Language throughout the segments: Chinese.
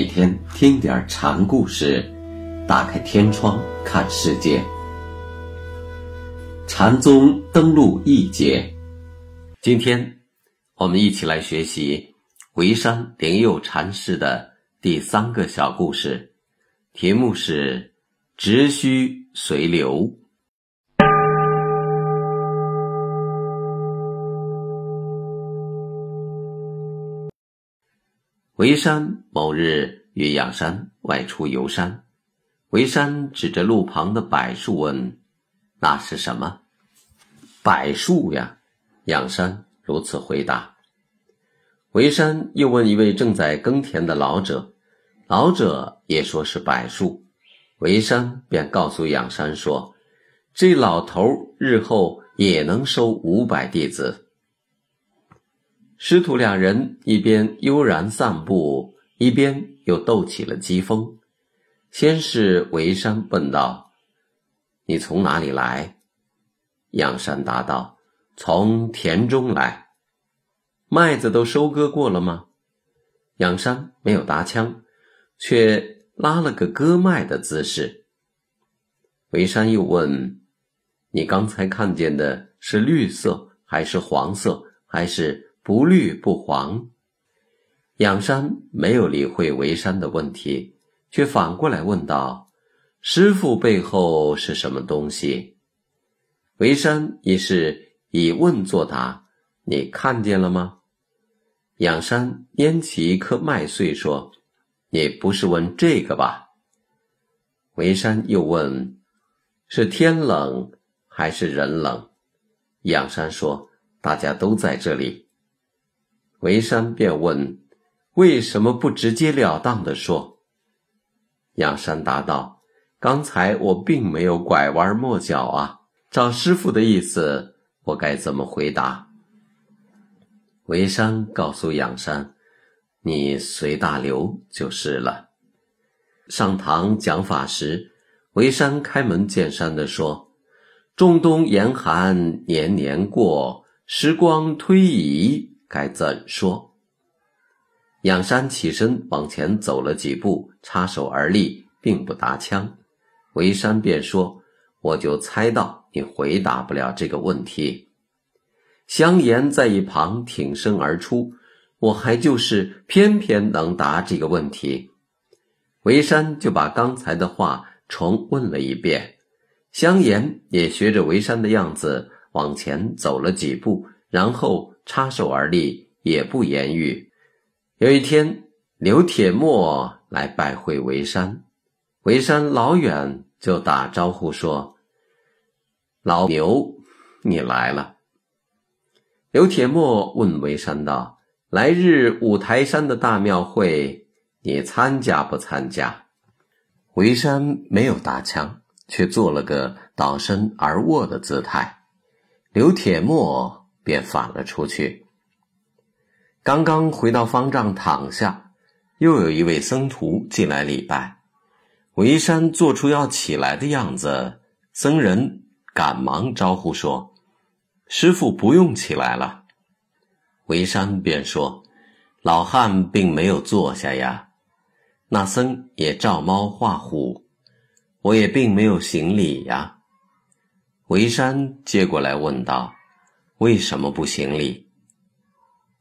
每天听点禅故事，打开天窗看世界。禅宗登陆一节，今天我们一起来学习沩山灵佑禅师的第三个小故事，题目是“直须随流”。沩山某日与仰山外出游山，沩山指着路旁的柏树问：“那是什么？”“柏树呀。”仰山如此回答。沩山又问一位正在耕田的老者，老者也说是柏树。沩山便告诉仰山说：“这老头日后也能收五百弟子。”师徒两人一边悠然散步，一边又斗起了机锋。先是沩山问道：“你从哪里来？”仰山答道：“从田中来。”麦子都收割过了吗？仰山没有搭腔，却拉了个割麦的姿势。沩山又问：“你刚才看见的是绿色，还是黄色，还是？”不绿不黄，仰山没有理会沩山的问题，却反过来问道：“师傅背后是什么东西？”沩山也是以问作答：“你看见了吗？”仰山拈起一颗麦穗说：“你不是问这个吧？”沩山又问：“是天冷还是人冷？”仰山说：“大家都在这里。”沩山便问：“为什么不直截了当的说？”仰山答道：“刚才我并没有拐弯抹角啊，照师傅的意思，我该怎么回答？”沩山告诉仰山：“你随大流就是了。”上堂讲法时，沩山开门见山的说：“仲冬严寒年年过，时光推移。”该怎说？仰山起身往前走了几步，插手而立，并不搭腔。维山便说：“我就猜到你回答不了这个问题。”香言在一旁挺身而出：“我还就是偏偏能答这个问题。”维山就把刚才的话重问了一遍。香言也学着维山的样子往前走了几步，然后。插手而立，也不言语。有一天，刘铁墨来拜会韦山，韦山老远就打招呼说：“老牛，你来了。”刘铁墨问韦山道：“来日五台山的大庙会，你参加不参加？”韦山没有搭腔，却做了个倒身而卧的姿态。刘铁墨。便返了出去。刚刚回到方丈躺下，又有一位僧徒进来礼拜。韦山做出要起来的样子，僧人赶忙招呼说：“师傅不用起来了。”韦山便说：“老汉并没有坐下呀。”那僧也照猫画虎：“我也并没有行礼呀。”韦山接过来问道。为什么不行礼？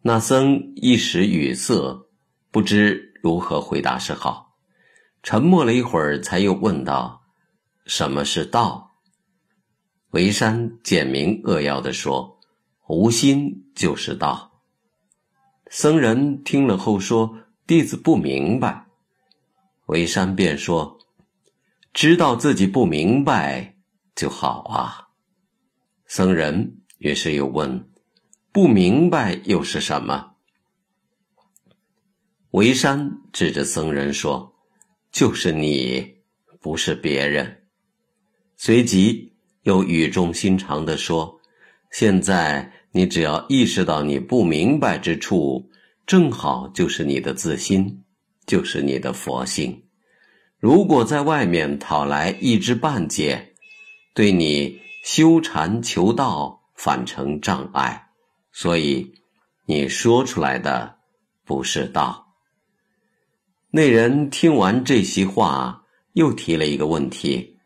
那僧一时语塞，不知如何回答是好。沉默了一会儿，才又问道：“什么是道？”沩山简明扼要的说：“无心就是道。”僧人听了后说：“弟子不明白。”沩山便说：“知道自己不明白就好啊。”僧人。于是又问：“不明白又是什么？”维山指着僧人说：“就是你，不是别人。”随即又语重心长地说：“现在你只要意识到你不明白之处，正好就是你的自心，就是你的佛性。如果在外面讨来一知半解，对你修禅求道。”反成障碍，所以你说出来的不是道。那人听完这席话，又提了一个问题：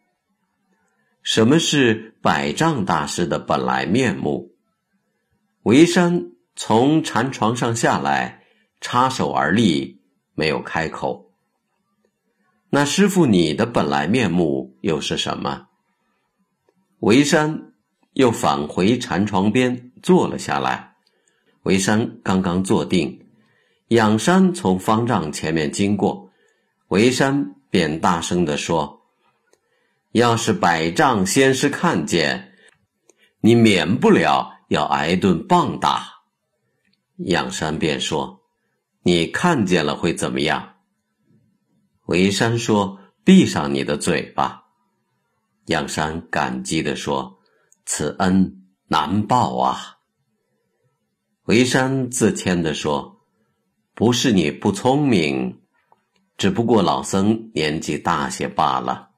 什么是百丈大师的本来面目？维山从禅床上下来，插手而立，没有开口。那师傅，你的本来面目又是什么？维山又返回禅床边坐了下来。维山刚刚坐定，仰山从方丈前面经过，维山便大声地说：“要是百丈先师看见，你免不了。”要挨顿棒打，仰山便说：“你看见了会怎么样？”维山说：“闭上你的嘴巴。”仰山感激地说：“此恩难报啊。”维山自谦地说：“不是你不聪明，只不过老僧年纪大些罢了。”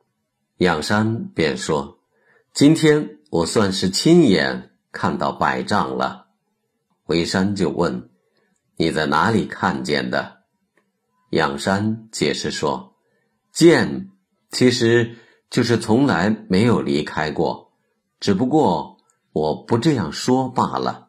仰山便说：“今天我算是亲眼。”看到百丈了，维山就问：“你在哪里看见的？”仰山解释说：“见，其实就是从来没有离开过，只不过我不这样说罢了。”